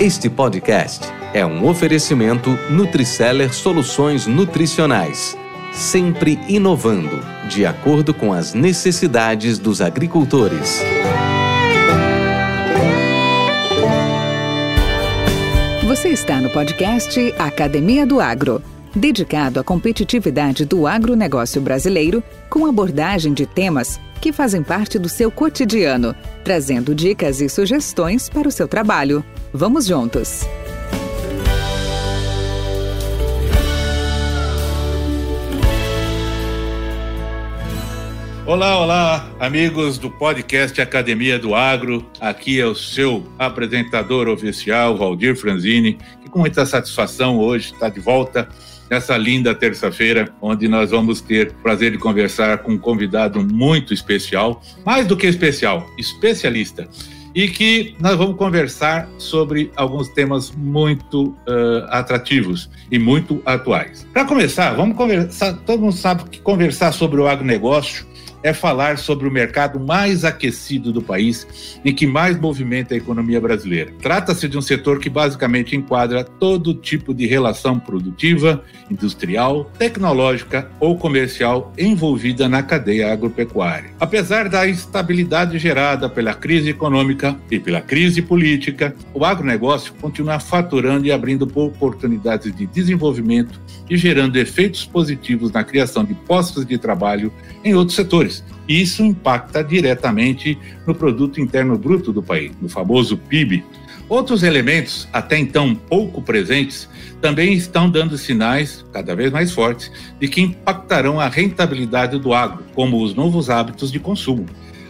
Este podcast é um oferecimento Nutriceller Soluções Nutricionais, sempre inovando, de acordo com as necessidades dos agricultores. Você está no podcast Academia do Agro, dedicado à competitividade do agronegócio brasileiro, com abordagem de temas que fazem parte do seu cotidiano, trazendo dicas e sugestões para o seu trabalho. Vamos juntos! Olá, olá, amigos do podcast Academia do Agro. Aqui é o seu apresentador oficial, Valdir Franzini, que com muita satisfação hoje está de volta nessa linda terça-feira, onde nós vamos ter o prazer de conversar com um convidado muito especial, mais do que especial, especialista e que nós vamos conversar sobre alguns temas muito uh, atrativos e muito atuais. Para começar, vamos conversar. Todo mundo sabe que conversar sobre o agronegócio é falar sobre o mercado mais aquecido do país e que mais movimenta a economia brasileira. Trata-se de um setor que basicamente enquadra todo tipo de relação produtiva, industrial, tecnológica ou comercial envolvida na cadeia agropecuária. Apesar da instabilidade gerada pela crise econômica e pela crise política, o agronegócio continua faturando e abrindo oportunidades de desenvolvimento e gerando efeitos positivos na criação de postos de trabalho em outros setores. Isso impacta diretamente no produto interno bruto do país, no famoso PIB. Outros elementos, até então pouco presentes, também estão dando sinais cada vez mais fortes de que impactarão a rentabilidade do agro, como os novos hábitos de consumo.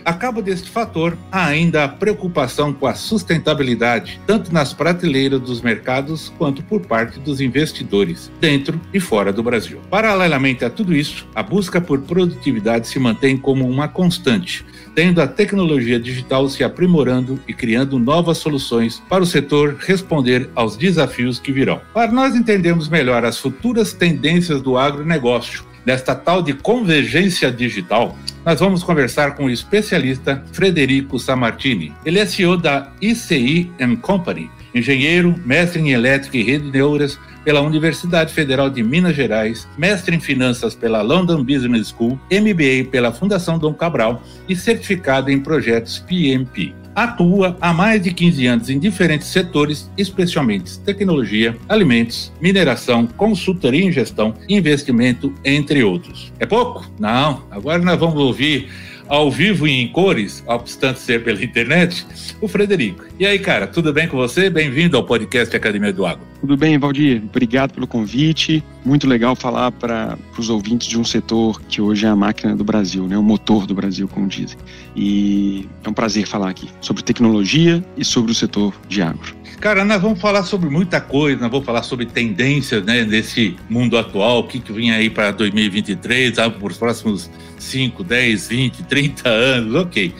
A cabo deste fator, ainda a preocupação com a sustentabilidade, tanto nas prateleiras dos mercados quanto por parte dos investidores, dentro e fora do Brasil. Paralelamente a tudo isso, a busca por produtividade se mantém como uma constante, tendo a tecnologia digital se aprimorando e criando novas soluções para o setor responder aos desafios que virão. Para nós entendermos melhor as futuras tendências do agronegócio, nesta tal de convergência digital, nós vamos conversar com o especialista Frederico Samartini. Ele é CEO da ICI Company, engenheiro, mestre em elétrica e rede neuras pela Universidade Federal de Minas Gerais, mestre em finanças pela London Business School, MBA pela Fundação Dom Cabral e certificado em projetos PMP atua há mais de 15 anos em diferentes setores, especialmente tecnologia, alimentos, mineração, consultoria em gestão, investimento, entre outros. É pouco? Não. Agora nós vamos ouvir ao vivo e em cores, obstante ser pela internet, o Frederico. E aí, cara, tudo bem com você? Bem-vindo ao podcast Academia do Agro. Tudo bem, Valdir. Obrigado pelo convite. Muito legal falar para os ouvintes de um setor que hoje é a máquina do Brasil, né? o motor do Brasil, como dizem. E é um prazer falar aqui sobre tecnologia e sobre o setor de agro. Cara, nós vamos falar sobre muita coisa, nós vamos falar sobre tendências né, desse mundo atual, o que, que vem aí para 2023, sabe, por os próximos 5, 10, 20, 30 anos, ok.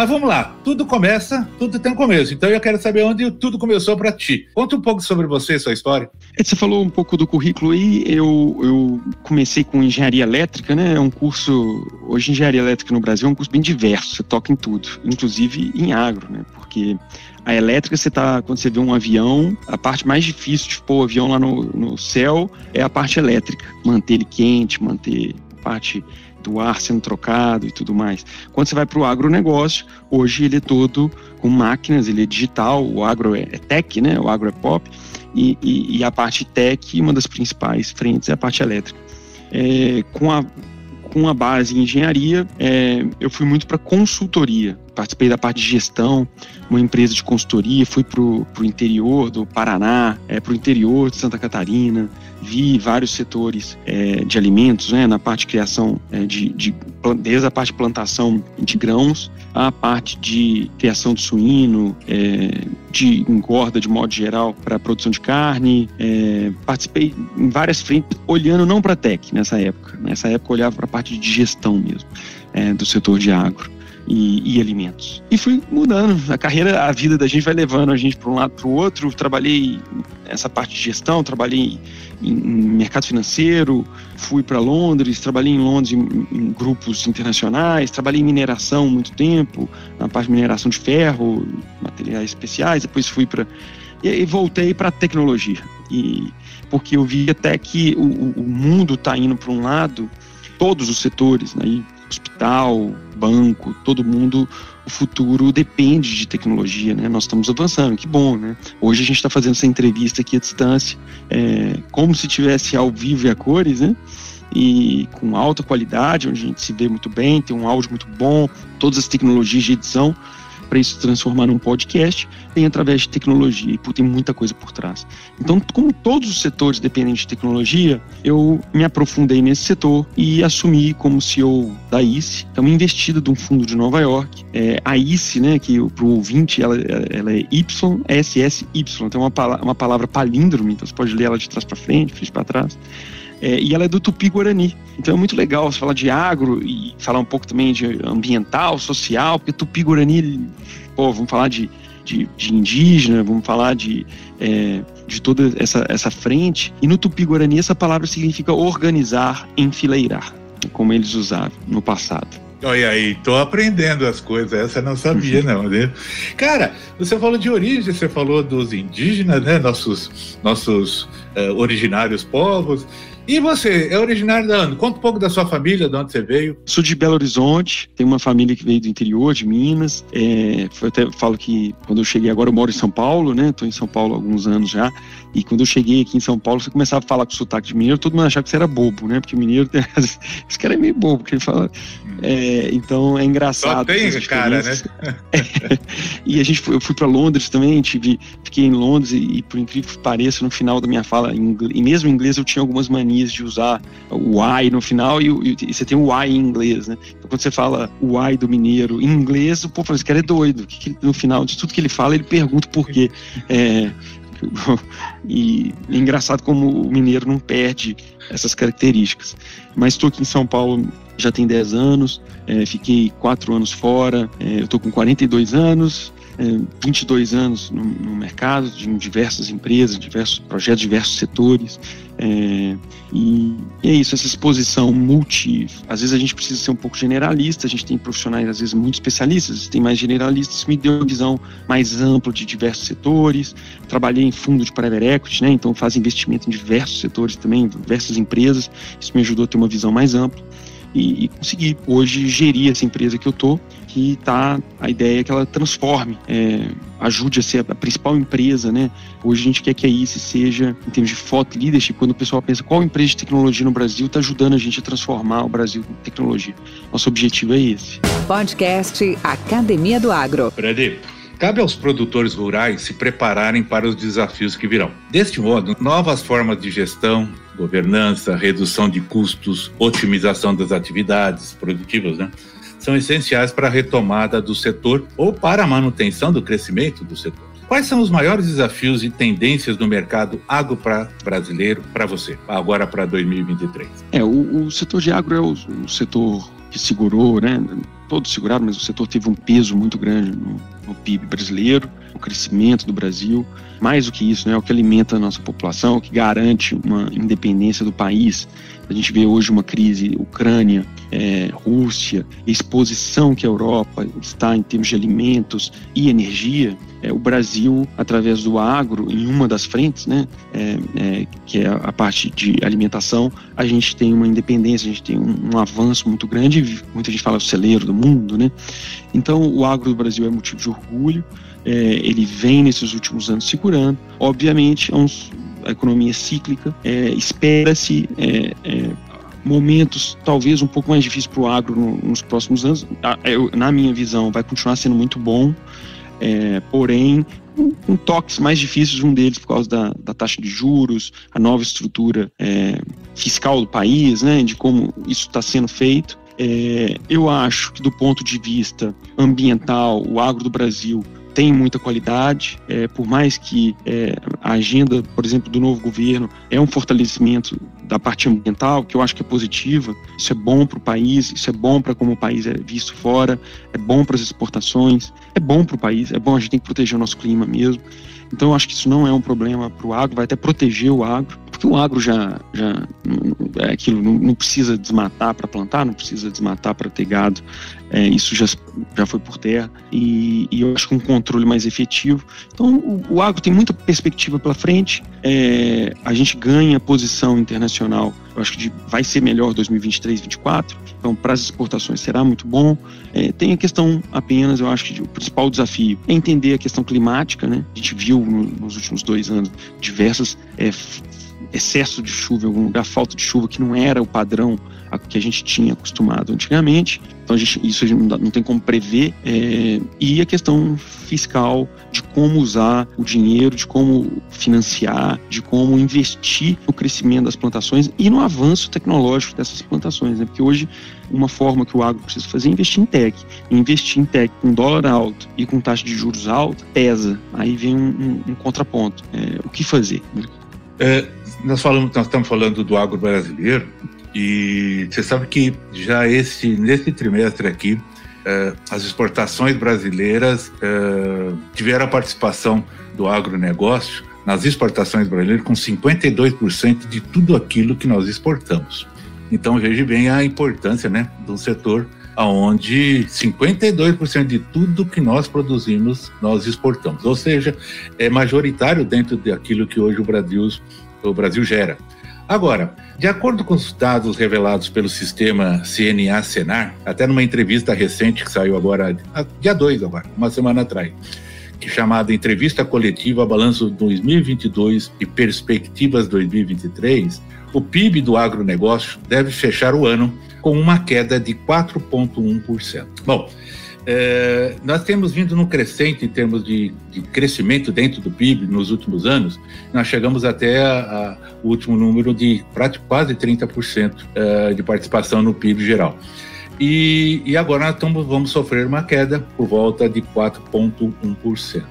Mas vamos lá, tudo começa, tudo tem um começo. Então eu quero saber onde tudo começou para ti. Conta um pouco sobre você, sua história. É, você falou um pouco do currículo aí. Eu, eu comecei com engenharia elétrica, né? É um curso. Hoje, engenharia elétrica no Brasil é um curso bem diverso, você toca em tudo, inclusive em agro, né? Porque a elétrica, você tá, quando você vê um avião, a parte mais difícil de pôr o avião lá no, no céu é a parte elétrica. Manter ele quente, manter a parte do ar sendo trocado e tudo mais. Quando você vai para o agronegócio, hoje ele é todo com máquinas, ele é digital, o agro é, é tech, né? O agro é pop, e, e, e, a parte tech, uma das principais frentes é a parte elétrica. É, com a com a base em engenharia, é, eu fui muito para consultoria. Participei da parte de gestão, uma empresa de consultoria, fui para o interior do Paraná, é, para o interior de Santa Catarina, vi vários setores é, de alimentos, né, na parte de criação é, de, de, desde a parte de plantação de grãos, a parte de criação de suíno, é, de engorda de modo geral para produção de carne. É, participei em várias frentes, olhando não para a tech nessa época. Nessa época eu olhava para a parte de gestão mesmo é, do setor de agro. E, e, alimentos. E fui mudando. A carreira, a vida da gente vai levando a gente para um lado para o outro. Trabalhei essa parte de gestão, trabalhei em, em mercado financeiro, fui para Londres, trabalhei em Londres em, em, grupos internacionais, trabalhei em mineração muito tempo, na parte de mineração de ferro, materiais especiais. Depois fui para e, e voltei para tecnologia. E porque eu vi até que o, o mundo está indo para um lado, todos os setores, né? hospital, banco, todo mundo, o futuro depende de tecnologia, né? Nós estamos avançando, que bom, né? Hoje a gente está fazendo essa entrevista aqui à distância, é, como se tivesse ao vivo e a cores, né? E com alta qualidade, onde a gente se vê muito bem, tem um áudio muito bom, todas as tecnologias de edição para isso transformar num podcast, vem através de tecnologia, e tem muita coisa por trás. Então, como todos os setores dependem de tecnologia, eu me aprofundei nesse setor e assumi como CEO da ICE, que é uma investida de um fundo de Nova York. É, a ICE, né, que para o ouvinte, ela, ela é YSSY, então é uma, uma palavra palíndrome, então você pode ler ela de trás para frente, frente para trás. É, e ela é do Tupi-Guarani. Então é muito legal você falar de agro e falar um pouco também de ambiental, social, porque Tupi-Guarani, pô, vamos falar de, de, de, indígena, vamos falar de, é, de toda essa, essa frente. E no Tupi-Guarani essa palavra significa organizar, enfileirar, como eles usavam no passado. Olha aí, tô aprendendo as coisas, essa eu não sabia não, né? Cara, você falou de origem, você falou dos indígenas, né? Nossos, nossos uh, originários povos, e você, é originário da onde? Conta um pouco da sua família, de onde você veio. Sou de Belo Horizonte, tenho uma família que veio do interior de Minas. É, até falo que quando eu cheguei agora eu moro em São Paulo, né? Estou em São Paulo há alguns anos já. E quando eu cheguei aqui em São Paulo, você começava a falar com sotaque de mineiro, todo mundo achava que você era bobo, né? Porque o mineiro, esse cara é meio bobo, porque ele fala. É, então é engraçado. Só tem cara, né? e a gente, eu fui para Londres também, tive, fiquei em Londres e, e, por incrível que pareça, no final da minha fala, em, e mesmo em inglês eu tinha algumas manias de usar o I no final e, e, e você tem o I em inglês, né? Então quando você fala o I do mineiro em inglês, o povo fala, esse cara é doido. Que, que, no final de tudo que ele fala, ele pergunta por quê. É, e é engraçado como o mineiro não perde essas características. Mas estou aqui em São Paulo já tem 10 anos, é, fiquei 4 anos fora, é, eu estou com 42 anos, é, 22 anos no, no, mercado, de diversas empresas, diversos projetos, diversos setores. É, e, e, é isso, essa exposição multi. Às vezes a gente precisa ser um pouco generalista, a gente tem profissionais, às vezes, muito especialistas, tem mais generalistas, me deu uma visão mais ampla de diversos setores. Trabalhei em fundo de private equity, né, então faz investimento em diversos setores também, diversas empresas. Isso me ajudou a ter uma visão mais ampla e, e conseguir hoje gerir essa empresa que eu tô, que tá a ideia é que ela transforme, é, ajude a ser a principal empresa, né? Hoje a gente quer que a ICE seja, em termos de foto leadership, quando o pessoal pensa qual empresa de tecnologia no Brasil está ajudando a gente a transformar o Brasil em tecnologia. Nosso objetivo é esse. Podcast Academia do Agro. Fred, Cabe aos produtores rurais se prepararem para os desafios que virão. Deste modo, novas formas de gestão, governança, redução de custos, otimização das atividades produtivas, né? São essenciais para a retomada do setor ou para a manutenção do crescimento do setor. Quais são os maiores desafios e tendências do mercado agro brasileiro para você, agora para 2023? É, o, o, setor de agro é o, o setor que segurou, né? Todos seguraram, mas o setor teve um peso muito grande no, no PIB brasileiro, crescimento do Brasil. Mais do que isso, né, é o que alimenta a nossa população, o que garante uma independência do país. A gente vê hoje uma crise Ucrânia, é, Rússia, exposição que a Europa está em termos de alimentos e energia. É, o Brasil, através do agro, em uma das frentes, né, é, é, que é a parte de alimentação, a gente tem uma independência, a gente tem um, um avanço muito grande. Muita gente fala o celeiro do mundo, né? Então, o agro do Brasil é motivo de orgulho. É, ele vem nesses últimos anos segurando. Obviamente, é um, a economia cíclica, é, espera-se é, é, momentos talvez um pouco mais difíceis para o agro nos próximos anos. Na minha visão, vai continuar sendo muito bom, é, porém com, toques mais difíceis, um deles por causa da, da taxa de juros, a nova estrutura é, fiscal do país, né, de como isso está sendo feito. É, eu acho que do ponto de vista ambiental, o agro do Brasil tem muita qualidade, é, por mais que é, a agenda, por exemplo, do novo governo é um fortalecimento da parte ambiental, que eu acho que é positiva. Isso é bom para o país, isso é bom para como o país é visto fora, é bom para as exportações, é bom para o país, é bom, a gente tem que proteger o nosso clima mesmo. Então, eu acho que isso não é um problema para o agro, vai até proteger o agro, porque o agro já, já é aquilo, não, não precisa desmatar para plantar, não precisa desmatar para ter gado, é, isso já, já foi por terra, e, e, eu acho que um controle mais efetivo. Então, o, o agro tem muita perspectiva pela frente, é, a gente ganha posição internacional, eu acho que de, vai ser melhor 2023, 2024, então para as exportações será muito bom. É, tem a questão apenas, eu acho que o principal desafio é entender a questão climática, né? A gente viu no, nos últimos dois anos diversas é, excesso de chuva em algum lugar, falta de chuva que não era o padrão a que a gente tinha acostumado antigamente. Então gente, isso a gente não, não tem como prever. É, e a questão fiscal de como usar o dinheiro, de como financiar, de como investir no crescimento das plantações e no avanço tecnológico dessas plantações. Né? Porque hoje uma forma que o agro precisa fazer é investir em tech. investir em tech com dólar alto e com taxa de juros alta pesa. Aí vem um, um, um contraponto. É, o que fazer? É, nós, falamos, nós estamos falando do agro brasileiro e você sabe que já esse, nesse trimestre aqui, eh, as exportações brasileiras eh, tiveram a participação do agronegócio nas exportações brasileiras com 52% de tudo aquilo que nós exportamos. Então veja bem a importância né, um setor onde 52% de tudo que nós produzimos nós exportamos, ou seja, é majoritário dentro daquilo que hoje o Brasil, o Brasil gera. Agora, de acordo com os dados revelados pelo sistema CNA-Senar, até numa entrevista recente que saiu agora, dia 2 agora, uma semana atrás, que é chamada Entrevista Coletiva Balanço 2022 e Perspectivas 2023, o PIB do agronegócio deve fechar o ano com uma queda de 4,1%. Bom, é, nós temos vindo no crescente em termos de, de, crescimento dentro do PIB nos últimos anos. Nós chegamos até a, a, o último número de quase 30% é, de participação no PIB geral. E, e agora nós estamos, vamos sofrer uma queda por volta de 4,1%.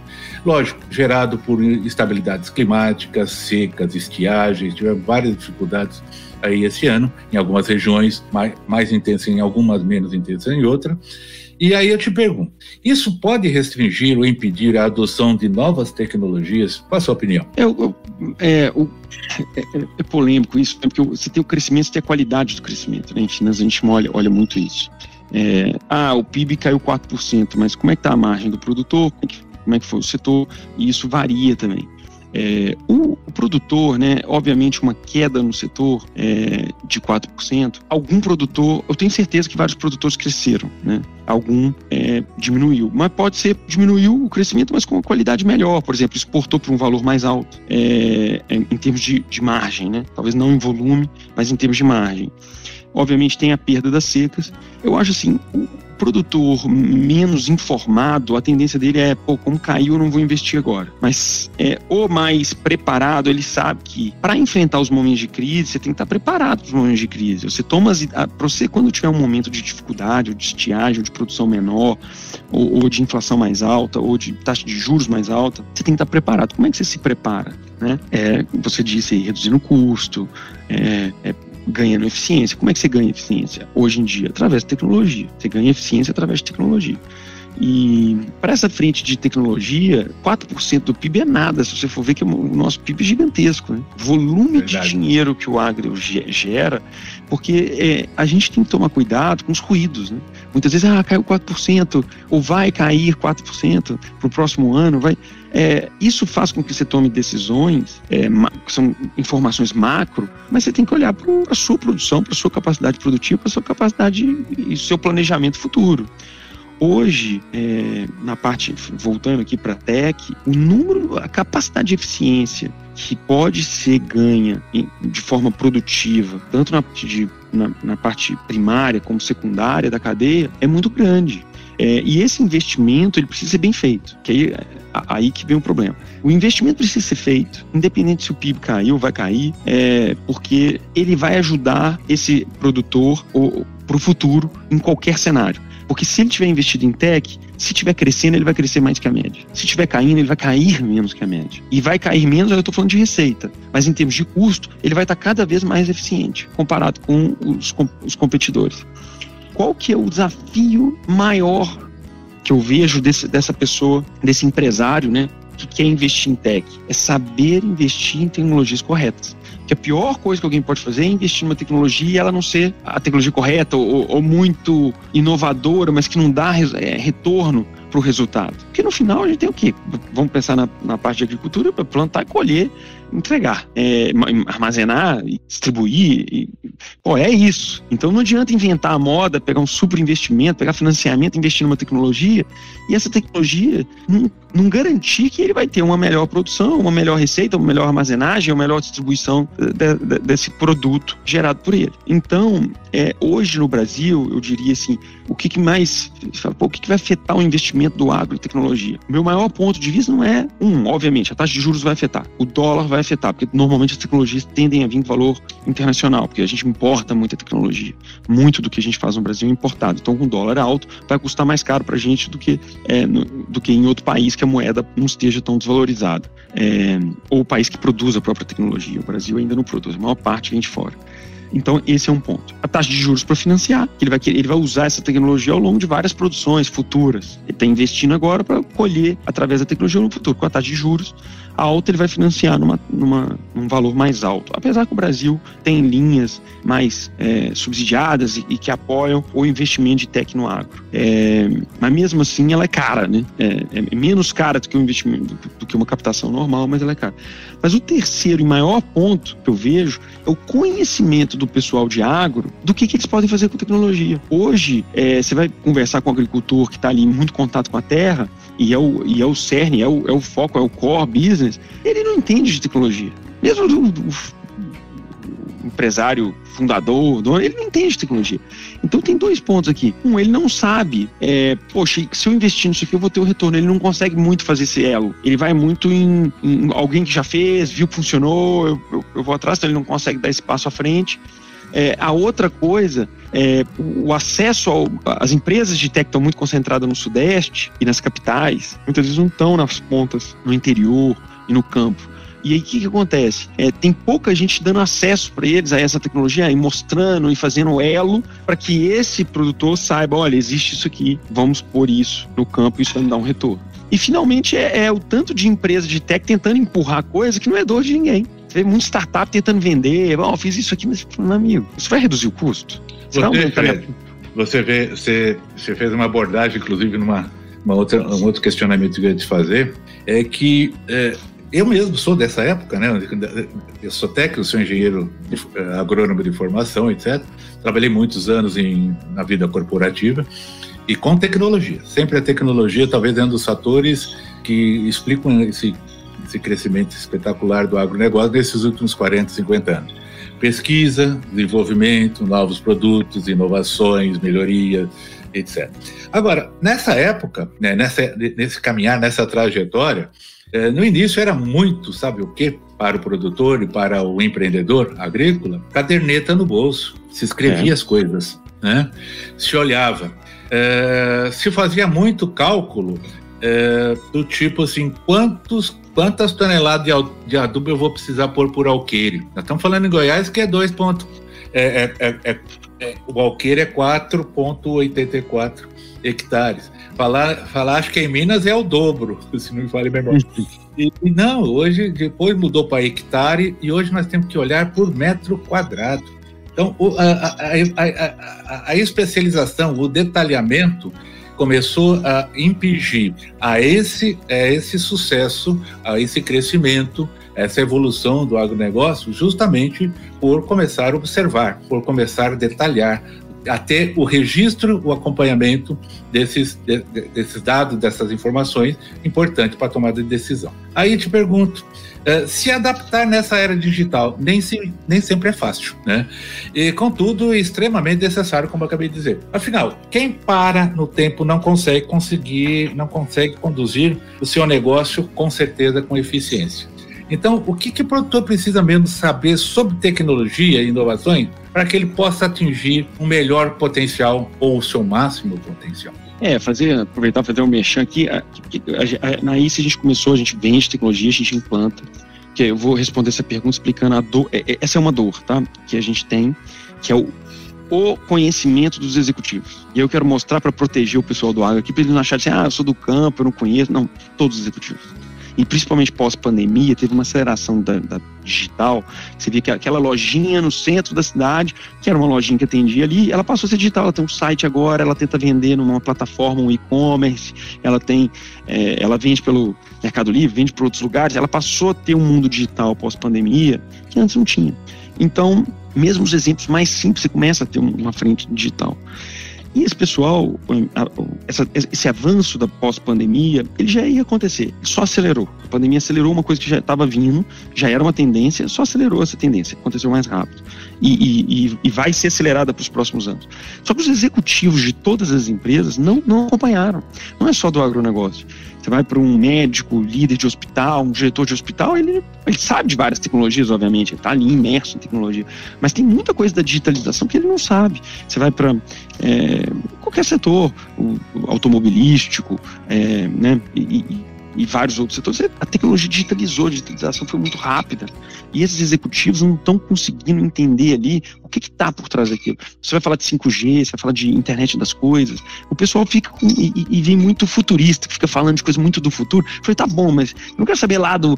Lógico, gerado por instabilidades climáticas, secas, estiagens, tivemos várias dificuldades aí esse ano, em algumas regiões mais, mais intensas, em algumas menos intensas em outras. E aí eu te pergunto: isso pode restringir ou impedir a adoção de novas tecnologias? Qual a sua opinião? É, é, é, é polêmico isso, porque você tem o crescimento, tem a qualidade do crescimento. Né? A gente olha, olha muito isso. É, ah, o PIB caiu 4%, mas como é que está a margem do produtor? Como é, que, como é que foi o setor? E isso varia também. É, o, o, produtor, né, obviamente, uma queda no setor é, de 4%, algum produtor, eu tenho certeza que vários produtores cresceram, né? Algum é, diminuiu. Mas pode ser, diminuiu o crescimento, mas com uma qualidade melhor. Por exemplo, exportou para um valor mais alto é, é, em termos de, de margem, né? Talvez não em volume, mas em termos de margem. Obviamente tem a perda das secas. Eu acho assim, produtor menos informado, a tendência dele é, pô, como caiu, eu não vou investir agora. Mas é, o mais preparado, ele sabe que para enfrentar os momentos de crise, você tem que estar preparado para os momentos de crise. Você toma, para você, quando tiver um momento de dificuldade, ou de estiagem, ou de produção menor, ou, ou de inflação mais alta, ou de taxa de juros mais alta, você tem que estar preparado. Como é que você se prepara? Né? É, você disse aí, reduzindo o custo, é, é ganhando eficiência. Como é que você ganha eficiência hoje em dia? Através de tecnologia. Você ganha eficiência através de tecnologia. E para essa frente de tecnologia, 4% do PIB é nada, se você for ver que o nosso PIB é gigantesco. Né? Volume Verdade. de dinheiro que o agro gera, porque é, a gente tem que tomar cuidado com os ruídos. Né? Muitas vezes, ah, caiu 4%, ou vai cair 4% para o próximo ano, vai. É, isso faz com que você tome decisões, é, que são informações macro, mas você tem que olhar para a sua produção, para a sua capacidade produtiva, para a sua capacidade e seu planejamento futuro. Hoje, é, na parte, voltando aqui para a tech, o número, a capacidade de eficiência que pode ser ganha de forma produtiva, tanto na, de, na, na, parte primária como secundária da cadeia, é muito grande. É, e esse investimento ele precisa ser bem feito, que aí, aí que vem o problema. O investimento precisa ser feito, independente se o PIB caiu ou vai cair, é, porque ele vai ajudar esse produtor para o futuro em qualquer cenário Porque se ele tiver investido em tech, se tiver crescendo, ele vai crescer mais que a média. Se tiver caindo, ele vai cair menos que a média. E vai cair menos, eu estou falando de receita. Mas em termos de custo, ele vai estar cada vez mais eficiente comparado com os, com os competidores. Qual que é o desafio maior que eu vejo desse, dessa pessoa, desse empresário, né, que quer investir em tech? É saber investir em tecnologias corretas que a pior coisa que alguém pode fazer é investir numa tecnologia e ela não ser a tecnologia correta ou, ou muito inovadora, mas que não dá é, retorno para o resultado. Porque no final a gente tem o quê? Vamos pensar na, na parte de agricultura, plantar e colher entregar, é, armazenar, distribuir. E, pô, é isso. Então não adianta inventar a moda, pegar um super investimento, pegar financiamento, investir numa tecnologia e essa tecnologia não, não garantir que ele vai ter uma melhor produção, uma melhor receita, uma melhor armazenagem, uma melhor distribuição de, de, desse produto gerado por ele. Então, é, hoje no Brasil, eu diria assim, o que, que mais, pô, o que, que vai afetar o investimento do agro e tecnologia? O meu maior ponto de vista não é, um, obviamente, a taxa de juros vai afetar, o dólar vai afetar, porque normalmente as tecnologias tendem a vir valor internacional, porque a gente importa muita tecnologia. Muito do que a gente faz no Brasil é importado. Então, com dólar alto, vai custar mais caro para a gente do que, é, no, do que em outro país que a moeda não esteja tão desvalorizada. É, ou o país que produz a própria tecnologia. O Brasil ainda não produz, a maior parte vem de fora. Então, esse é um ponto. A taxa de juros para financiar, que ele vai, ele vai usar essa tecnologia ao longo de várias produções futuras. Ele está investindo agora para colher através da tecnologia no futuro. Com a taxa de juros alta, ele vai financiar numa, numa, num valor mais alto. Apesar que o Brasil tem linhas mais é, subsidiadas e, e, que apoiam o investimento de tech no agro. É, mas mesmo assim, ela é cara, né? É, é menos cara do que um investimento, do, do que uma captação normal, mas ela é cara. Mas o terceiro e maior ponto que eu vejo é o conhecimento do pessoal de agro do que, que eles podem fazer com tecnologia. Hoje, é, você vai conversar com um agricultor que está ali em muito contato com a terra, e é o, e é o cerne, é o, é o foco, é o core business, ele não entende de tecnologia. Mesmo o, empresário fundador, dono, ele não entende de tecnologia. Então tem dois pontos aqui. Um, ele não sabe, é, poxa, se eu investir nisso aqui eu vou ter o um retorno. Ele não consegue muito fazer esse elo. Ele vai muito em, em alguém que já fez, viu que funcionou, eu, eu, eu vou atrás, então ele não consegue dar esse passo à frente. É, a outra coisa é o acesso ao, as empresas de tech estão muito concentradas no sudeste e nas capitais, muitas vezes não estão nas pontas, no interior e no campo. E aí o que, que acontece? É, tem pouca gente dando acesso para eles a essa tecnologia e mostrando e fazendo elo para que esse produtor saiba, olha, existe isso aqui, vamos pôr isso no campo, isso vai me dar um retorno. E finalmente é, é o tanto de empresa de tech tentando empurrar coisa que não é dor de ninguém. Você vê muito startup tentando vender, oh, fiz isso aqui, mas, meu amigo, isso vai reduzir o custo? Você, Fred, você, vê, você, você fez uma abordagem, inclusive, numa uma outra, um outro questionamento que eu ia te fazer, é que é, eu mesmo sou dessa época, né? Eu sou técnico, sou engenheiro de, eh, agrônomo de formação, etc. Trabalhei muitos anos em, na vida corporativa e com tecnologia. Sempre a tecnologia, talvez, é um dos fatores que explicam esse, esse crescimento espetacular do agronegócio nesses últimos 40, 50 anos. Pesquisa, desenvolvimento, novos produtos, inovações, melhorias, etc. Agora, nessa época, né, nessa, nesse caminhar, nessa trajetória, é, no início era muito, sabe o quê? Para o produtor e para o empreendedor agrícola, caderneta no bolso, se escrevia é. as coisas, né? se olhava. É, se fazia muito cálculo é, do tipo assim, quantos, quantas toneladas de, adubo eu vou precisar pôr por alqueire? Nós estamos falando em Goiás que é 2 pontos. É, é, é, é, o alqueire é 4,84 hectares. Falar, falar, acho que em Minas é o dobro, se não me falha memória. E, e não, hoje, depois mudou para hectare e hoje nós temos que olhar por metro quadrado. Então, a, a, a, a, especialização, o detalhamento começou a impingir a esse, a esse sucesso, a esse crescimento, essa evolução do agronegócio, justamente por começar a observar, por começar a detalhar, até o registro, o acompanhamento desses, de, desses dados, dessas informações, importante para a tomada de decisão. Aí te pergunto, uh, se adaptar nessa era digital nem, se, nem sempre é fácil, né? E, contudo, é extremamente necessário, como eu acabei de dizer. Afinal, quem para no tempo não consegue conseguir, não consegue conduzir o seu negócio com certeza com eficiência. Então, o que, que o produtor precisa mesmo saber sobre tecnologia e inovações para que ele possa atingir o um melhor potencial ou o seu máximo potencial? É, fazer, aproveitar fazer um mexão aqui. na ICE a gente começou, a gente vende tecnologia, a gente implanta. Que eu vou responder essa pergunta explicando a dor. É, é, essa é uma dor, tá? Que a gente tem, que é o, o conhecimento dos executivos. E eu quero mostrar para proteger o pessoal do agro aqui, para eles não acharem assim, ah, eu sou do campo, eu não conheço. Não, todos os executivos e principalmente pós-pandemia, teve uma aceleração da, da, digital. Você vê que aquela lojinha no centro da cidade, que era uma lojinha que atendia ali, ela passou a ser digital. Ela tem um site agora, ela tenta vender numa plataforma, um e-commerce, ela tem, é, ela vende pelo Mercado Livre, vende para outros lugares. Ela passou a ter um mundo digital pós-pandemia que antes não tinha. Então, mesmo os exemplos mais simples, você começa a ter uma frente digital. E esse pessoal, essa, esse avanço da pós-pandemia, ele já ia acontecer, só acelerou. A pandemia acelerou uma coisa que já estava vindo, já era uma tendência, só acelerou essa tendência, aconteceu mais rápido. E, e, e vai ser acelerada para os próximos anos. Só que os executivos de todas as empresas não, não acompanharam. Não é só do agronegócio. Você vai para um médico, líder de hospital, um diretor de hospital, ele, ele sabe de várias tecnologias, obviamente, ele está ali imerso em tecnologia. Mas tem muita coisa da digitalização que ele não sabe. Você vai para é, qualquer setor, automobilístico, é, né, e vários outros setores, a tecnologia digitalizou, a digitalização foi muito rápida. E esses executivos não estão conseguindo entender ali o que está por trás daquilo. Você vai falar de 5G, você vai falar de internet das coisas. O pessoal fica com, e, e, vem muito futurista, fica falando de coisas muito do futuro. Eu falei, tá bom, mas eu não quero saber lá do,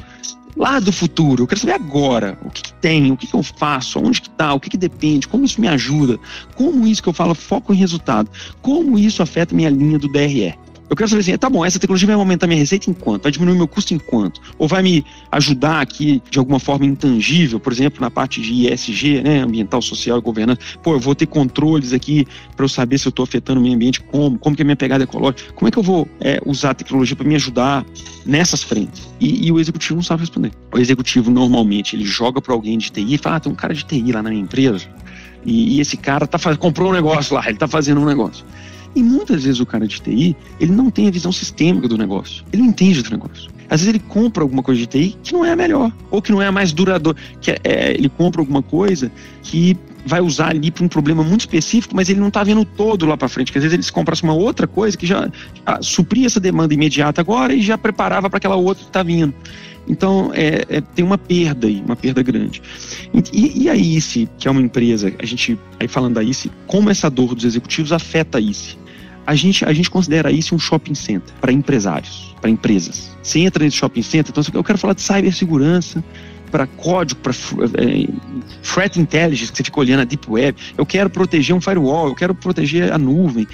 lá do futuro. Eu quero saber agora o que, que tem, o que, que, eu faço, onde que está, o que, que depende, como isso me ajuda, como isso que eu falo foco em resultado, como isso afeta minha linha do DRE. Eu quero saber assim, tá bom, essa tecnologia vai aumentar minha receita em quanto? Vai diminuir meu custo em quanto? Ou vai me ajudar aqui de alguma forma intangível, por exemplo, na parte de ISG, né, ambiental, social e governança. Pô, eu vou ter controles aqui para eu saber se eu estou afetando o meio ambiente, como, como que é a minha pegada ecológica, como é que eu vou é, usar a tecnologia para me ajudar nessas frentes? E, e, o executivo não sabe responder. O executivo normalmente ele joga para alguém de TI e fala, ah, tem um cara de TI lá na minha empresa. E, e esse cara tá comprou um negócio lá, ele está fazendo um negócio. E muitas vezes o cara de TI, ele não tem a visão sistêmica do negócio. Ele não entende do negócio. Às vezes ele compra alguma coisa de TI que não é a melhor, ou que não é a mais duradoura. Que é, é, ele compra alguma coisa que vai usar ali para um problema muito específico, mas ele não está vendo todo lá para frente. Porque às vezes eles comprassem uma outra coisa que já, já supria essa demanda imediata agora e já preparava para aquela outra que está vindo. Então, é, é, tem uma perda aí, uma perda grande. E, e, a ICE, que é uma empresa, a gente, aí falando da ICE, como essa dor dos executivos afeta a ICE? A gente, a gente considera isso um shopping center para empresários, para empresas. Você entra nesse shopping center, então eu quero falar de cibersegurança, para código, para é, threat intelligence, que você fica olhando a deep web. Eu quero proteger um firewall, eu quero proteger a nuvem.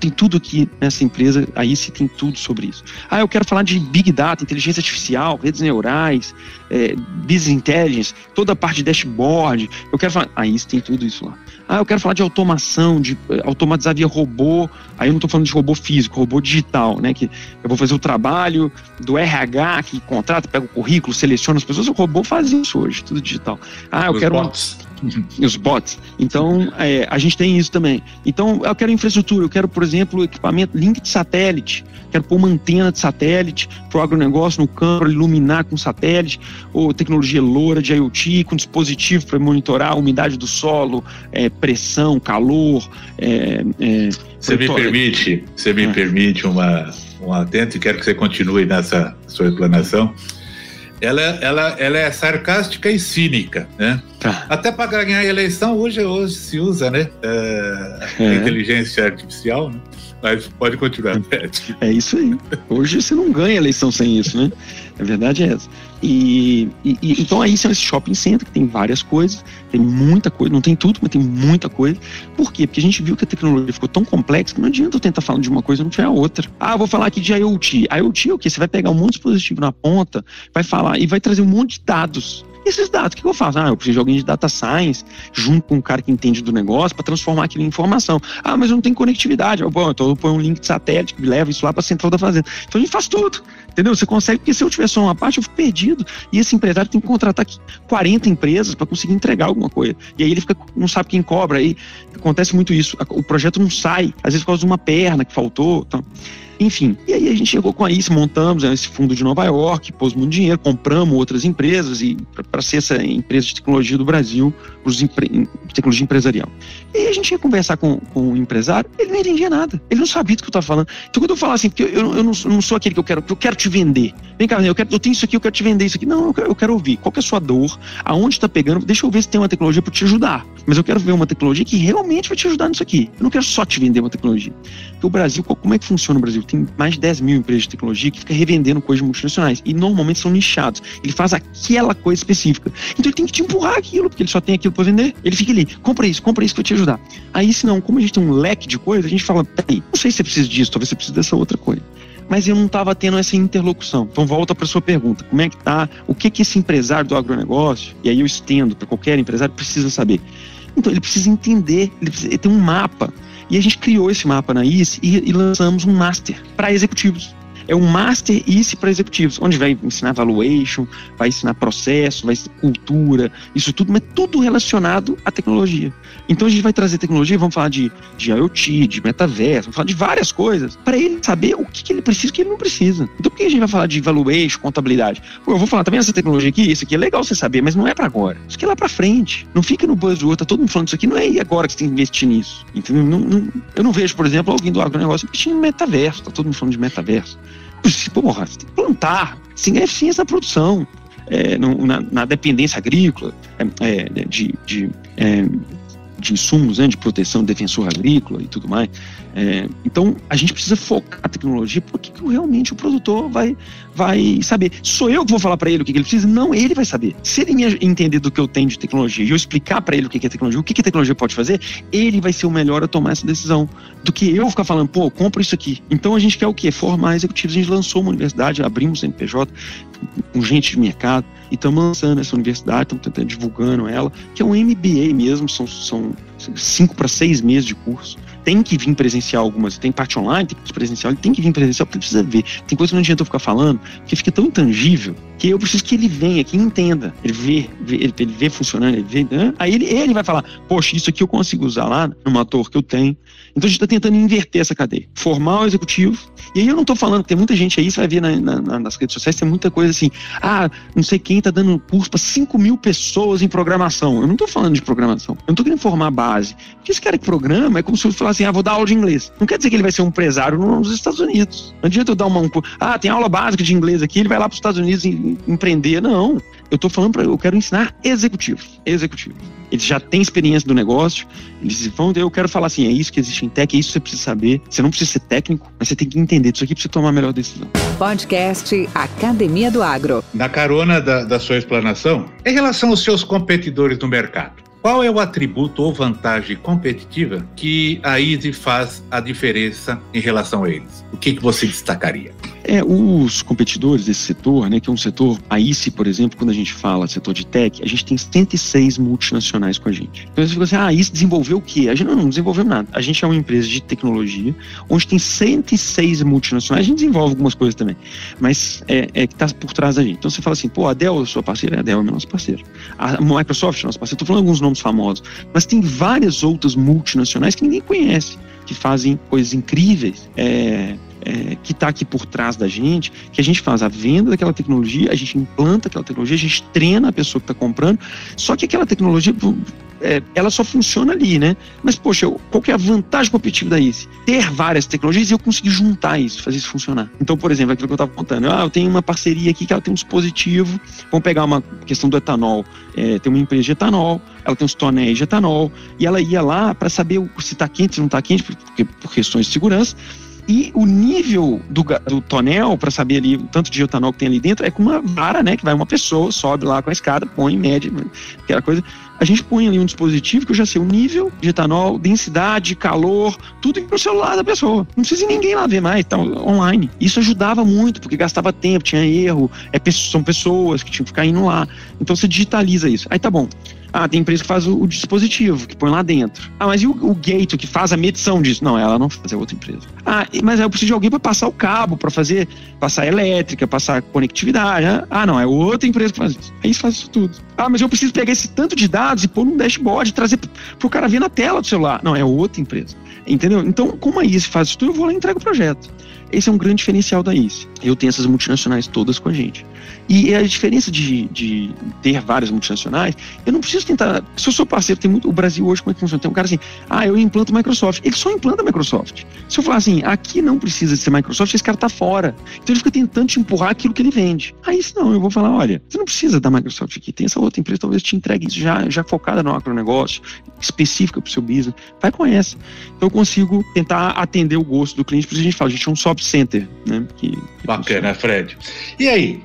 Tem tudo aqui nessa empresa, aí se tem tudo sobre isso. Ah, eu quero falar de big data, inteligência artificial, redes neurais, é, business intelligence, toda a parte de dashboard. Eu quero falar, aí se tem tudo isso lá. Ah, eu quero falar de automação, de eh, automatizar via robô. Aí eu não estou falando de robô físico, robô digital, né? Que eu vou fazer o trabalho do RH que contrata, pega o currículo, seleciona as pessoas. O robô faz isso hoje, tudo digital. Ah, eu Os quero. Bots. Os bots. Então, é, a gente tem isso também. Então, eu quero infraestrutura, eu quero, por exemplo, equipamento, link de satélite, quero pôr uma antena de satélite para o agronegócio no campo, iluminar com satélite, ou tecnologia loura de IoT, com dispositivo para monitorar a umidade do solo, é, pressão, calor. É, é você me permite, você me é. permite uma, um atento e quero que você continue nessa sua explanação ela, ela, ela é sarcástica e cínica, né? Tá. Até para ganhar a eleição hoje, hoje se usa, né? É, é. inteligência artificial, né? Mas pode continuar, É isso aí. Hoje você não ganha eleição sem isso, né? A verdade é essa. E, e, e então aí são esse shopping center que tem várias coisas, tem muita coisa, não tem tudo, mas tem muita coisa. Por quê? Porque a gente viu que a tecnologia ficou tão complexa que não adianta eu tentar falar de uma coisa e não tiver outra. Ah, vou falar aqui de IoT. IoT é o quê? Você vai pegar um monte de dispositivo na ponta, vai falar e vai trazer um monte de dados esses dados, o que, eu faço? Ah, eu preciso de alguém de data science, junto com um cara que entende do negócio, para transformar aquilo em informação. Ah, mas não tenho conectividade. Bom, então eu ponho um link de satélite que leva isso lá para a central da fazenda. Então a gente faz tudo. Entendeu? Você consegue, porque se eu tiver só uma parte, eu fico perdido. E esse empresário tem que contratar 40 empresas para conseguir entregar alguma coisa. E aí ele fica, não sabe quem cobra. Aí acontece muito isso. O projeto não sai, às vezes por causa de uma perna que faltou. Então. Enfim, e aí a gente chegou com ICE, montamos esse fundo de Nova York, pôs muito dinheiro, compramos outras empresas e para ser essa empresa de tecnologia do Brasil, de tecnologia empresarial. E aí a gente ia conversar com, com o empresário, ele não entendia nada, ele não sabia do que eu estava falando. Então quando eu falo assim, porque eu, eu, eu, não, eu, não, sou aquele que eu quero, que eu quero te vender. Vem cá, eu, quero, eu tenho isso aqui, eu quero te vender isso aqui. Não, eu quero, eu quero ouvir. Qual que é a sua dor? Aonde está pegando? Deixa eu ver se tem uma tecnologia para te ajudar. Mas eu quero ver uma tecnologia que realmente vai te ajudar nisso aqui. Eu não quero só te vender uma tecnologia. Porque o Brasil, como é que funciona o Brasil? Tem mais de 10 mil empresas de tecnologia que fica revendendo coisas multinacionais. E normalmente são nichados. Ele faz aquela coisa específica. Então ele tem que te empurrar aquilo, porque ele só tem aquilo para vender. Ele fica ali, compra isso, compra isso que vai te ajudar. Aí, se não, como a gente tem um leque de coisas, a gente fala, peraí, não sei se você precisa disso, talvez você precise dessa outra coisa mas eu não estava tendo essa interlocução. Então volta para sua pergunta, como é que tá? O que que esse empresário do agronegócio, e aí eu estendo para qualquer empresário precisa saber. Então ele precisa entender, ele precisa ter um mapa. E a gente criou esse mapa na ICE e, e lançamos um master para executivos é um Master ICE para executivos, onde vai ensinar valuation, vai ensinar processo, vai ensinar cultura, isso tudo, mas tudo relacionado à tecnologia. Então a gente vai trazer tecnologia, vamos falar de, de IoT, de metaverso, vamos falar de várias coisas, para ele saber o que, que ele precisa e o que ele não precisa. Então por que a gente vai falar de valuation, contabilidade? Pô, eu vou falar também essa tecnologia aqui, isso aqui é legal você saber, mas não é para agora. Isso aqui é lá para frente. Não fica no buzzword, tá todo mundo falando isso aqui, não é agora que você tem que investir nisso. Entendeu? Não, não, eu não vejo, por exemplo, alguém do agronegócio investindo em metaverso, tá todo mundo falando de metaverso. Porra, você tem que plantar, sem ganhar eficiência na produção, é, no, na, na, dependência agrícola, é, é de, de, é, de insumos, né, de proteção, defensor agrícola e tudo mais. É, então, a gente precisa focar a tecnologia porque que realmente o produtor vai, vai saber. Sou eu que vou falar para ele o que, que, ele precisa? Não, ele vai saber. Se ele me entender do que eu tenho de tecnologia e eu explicar para ele o que, que é tecnologia, o que, que a tecnologia pode fazer, ele vai ser o melhor a tomar essa decisão do que eu ficar falando, pô, compra isso aqui. Então, a gente quer o quê? Formar executivos. A gente lançou uma universidade, abrimos CNPJ com gente de mercado e estamos lançando essa universidade, estamos tentando divulgando ela, que é um MBA mesmo, são, são cinco para seis meses de curso tem que vir presencial algumas, tem parte online, tem parte presencial, tem que vir presencial porque precisa ver. Tem coisa que não adianta eu ficar falando, que fica tão intangível, que eu preciso que ele venha, que entenda. Ele vê, vê ele, ele vê funcionando, ele vê. Né? Aí ele, ele vai falar, poxa, isso aqui eu consigo usar lá no motor que eu tenho. Então a gente está tentando inverter essa cadeia. Formar o executivo. E aí eu não estou falando, tem muita gente aí, você vai ver na, na, nas redes sociais, tem muita coisa assim, ah, não sei quem está dando curso para 5 mil pessoas em programação. Eu não estou falando de programação. Eu não estou querendo formar a base. Porque esse cara que programa é como se eu falasse assim, ah, vou dar aula de inglês. Não quer dizer que ele vai ser um empresário nos Estados Unidos. Não adianta eu dar uma. Um, ah, tem aula básica de inglês aqui, ele vai lá para os Estados Unidos empreender. Não. Eu estou falando para. Eu quero ensinar executivos. Executivos. Eles já têm experiência do negócio, eles vão. Eu quero falar assim: é isso que existe em tech, é isso que você precisa saber. Você não precisa ser técnico, mas você tem que entender disso aqui para você tomar a melhor decisão. Podcast Academia do Agro. Na carona da, da sua explanação, em relação aos seus competidores no mercado. Qual é o atributo ou vantagem competitiva que a Easy faz a diferença em relação a eles? O que, que você destacaria? É, os competidores desse setor, né, que é um setor, a ICE, por exemplo, quando a gente fala setor de tech, a gente tem 106 multinacionais com a gente. Então você fica assim, ah, a ICE desenvolveu o quê? A gente não, não desenvolveu nada. A gente é uma empresa de tecnologia, onde tem 106 multinacionais, a gente desenvolve algumas coisas também, mas é, é que está por trás da gente. Então você fala assim, pô, a Dell é sua parceira? A Dell é meu nosso parceiro. A Microsoft é nosso parceiro. Estou falando alguns nomes famosos, mas tem várias outras multinacionais que ninguém conhece, que fazem coisas incríveis. É, é, que está aqui por trás da gente, que a gente faz a venda daquela tecnologia, a gente implanta aquela tecnologia, a gente treina a pessoa que está comprando, só que aquela tecnologia é, ela só funciona ali, né? Mas, poxa, qual que é a vantagem competitiva da ICE? Ter várias tecnologias e eu conseguir juntar isso, fazer isso funcionar. Então, por exemplo, aquilo que eu estava contando, ah, eu tenho uma parceria aqui que ela tem um dispositivo, vamos pegar uma questão do etanol, é, tem uma empresa de etanol, ela tem uns tonéis de etanol, e ela ia lá para saber se está quente, se não está quente, porque, por questões de segurança, e o nível do, do tonel, para saber ali o tanto de etanol que tem ali dentro, é com uma vara, né? Que vai uma pessoa, sobe lá com a escada, põe média, aquela coisa. A gente põe ali um dispositivo que eu já sei o nível de etanol, densidade, calor, tudo no celular da pessoa. Não precisa ninguém lá ver mais, tá online. Isso ajudava muito, porque gastava tempo, tinha erro, é, são pessoas que tinham que ficar indo lá. Então você digitaliza isso. Aí tá bom. Ah, tem empresa que faz o, o, dispositivo, que põe lá dentro. Ah, mas e o, o gate, que faz a medição disso? Não, ela não faz, é outra empresa. Ah, mas eu preciso de alguém para passar o cabo, para fazer, passar elétrica, passar conectividade. Né? Ah, não, é outra empresa que faz isso. Aí faz isso tudo. Ah, mas eu preciso pegar esse tanto de dados e pôr num dashboard trazer para o cara ver na tela do celular. Não, é outra empresa. Entendeu? Então, como a ICE faz isso tudo, eu vou lá e entrego o projeto. Esse é um grande diferencial da ICE. Eu tenho essas multinacionais todas com a gente. E a diferença de, de ter várias multinacionais, eu não preciso tentar. Se eu sou parceiro, tem muito. O Brasil hoje, como é que funciona? Tem um cara assim, ah, eu implanto Microsoft. Ele só implanta Microsoft. Se eu falar assim, aqui não precisa ser Microsoft, esse cara tá fora. Então ele fica tentando te empurrar aquilo que ele vende. Aí não, eu vou falar, olha, você não precisa da Microsoft aqui. Tem essa outra empresa, talvez te entregue isso já, já focada no agronegócio, específica para o seu business. Vai com essa. Então eu consigo tentar atender o gosto do cliente, por isso a gente fala, a gente é um soft center, né? Que, que Bacana, funciona. Fred. E aí,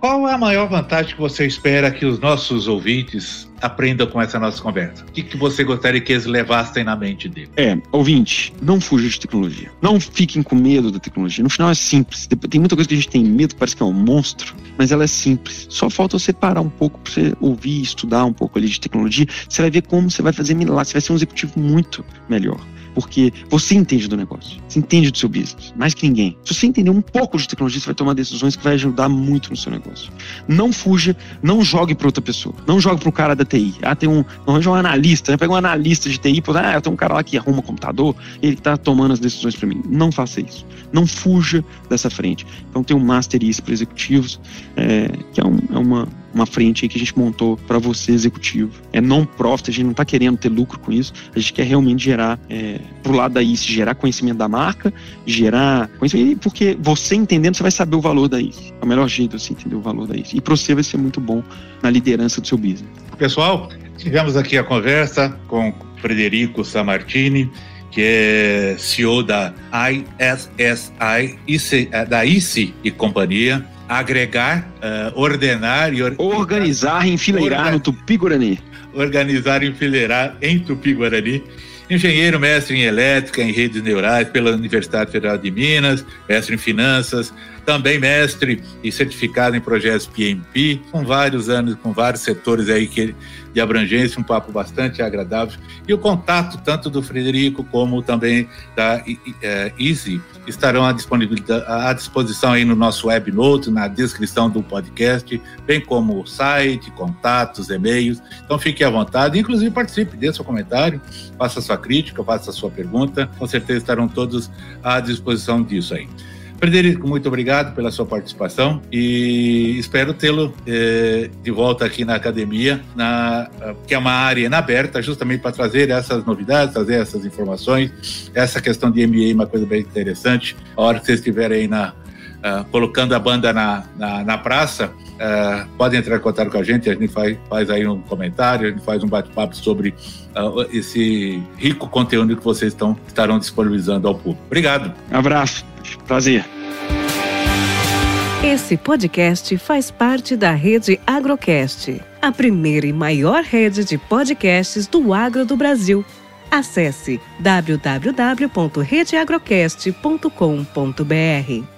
qual é a maior vantagem que você espera que os nossos ouvintes aprendam com essa nossa conversa? O que, que você gostaria que eles levassem na mente dele? É, ouvinte, não fuja de tecnologia. Não fiquem com medo da tecnologia. No final é simples. Tem muita coisa que a gente tem medo, parece que é um monstro, mas ela é simples. Só falta você parar um pouco para você ouvir, estudar um pouco ali de tecnologia. Você vai ver como você vai fazer milagre. Você vai ser um executivo muito melhor porque você entende do negócio, você entende do seu business, mais que ninguém. Se você entender um pouco de tecnologia, você vai tomar decisões que vai ajudar muito no seu negócio. Não fuja, não jogue para outra pessoa, não jogue para o cara da TI. Ah, tem um, não um analista, né? pega um analista de TI, pô, ah, tem um cara lá que arruma computador, ele está tomando as decisões para mim. Não faça isso. Não fuja dessa frente. Então tem um Master IS para executivos, é, que é, um, é uma uma frente aí que a gente montou para você, executivo. É non-profit, a gente não está querendo ter lucro com isso, a gente quer realmente gerar, é, pro lado da ICE, gerar conhecimento da marca, gerar conhecimento, porque você entendendo, você vai saber o valor da ICE. É o melhor jeito de você entender o valor da ICE. E para você vai ser muito bom na liderança do seu business. Pessoal, tivemos aqui a conversa com Frederico Samartini, que é CEO da ISSI, da ICE e companhia agregar, uh, ordenar e or organizar, enfileirar orga no Tupi-Guarani. Organizar enfileirar em Tupi-Guarani. Engenheiro, mestre em elétrica, em redes neurais pela Universidade Federal de Minas, mestre em finanças, também mestre e certificado em projetos PMP, com vários anos, com vários setores aí que de abrangência, um papo bastante agradável. E o contato tanto do Frederico como também da é, Easy estarão à, à disposição aí no nosso webnote, na descrição do podcast, bem como o site, contatos, e-mails. Então fique à vontade, inclusive participe, dê seu comentário, faça sua crítica, faça sua pergunta. Com certeza estarão todos à disposição disso aí. Frederico, muito obrigado pela sua participação e espero tê-lo eh, de volta aqui na academia, na, que é uma área aberta, justamente para trazer essas novidades, trazer essas informações. Essa questão de MBA é uma coisa bem interessante. A hora que vocês estiverem aí na, uh, colocando a banda na, na, na praça, uh, podem entrar em contato com a gente, a gente faz, faz aí um comentário, a gente faz um bate-papo sobre uh, esse rico conteúdo que vocês estão, estarão disponibilizando ao público. Obrigado. abraço. Prazer. Esse podcast faz parte da rede Agrocast, a primeira e maior rede de podcasts do agro do Brasil. Acesse www.redeagrocast.com.br.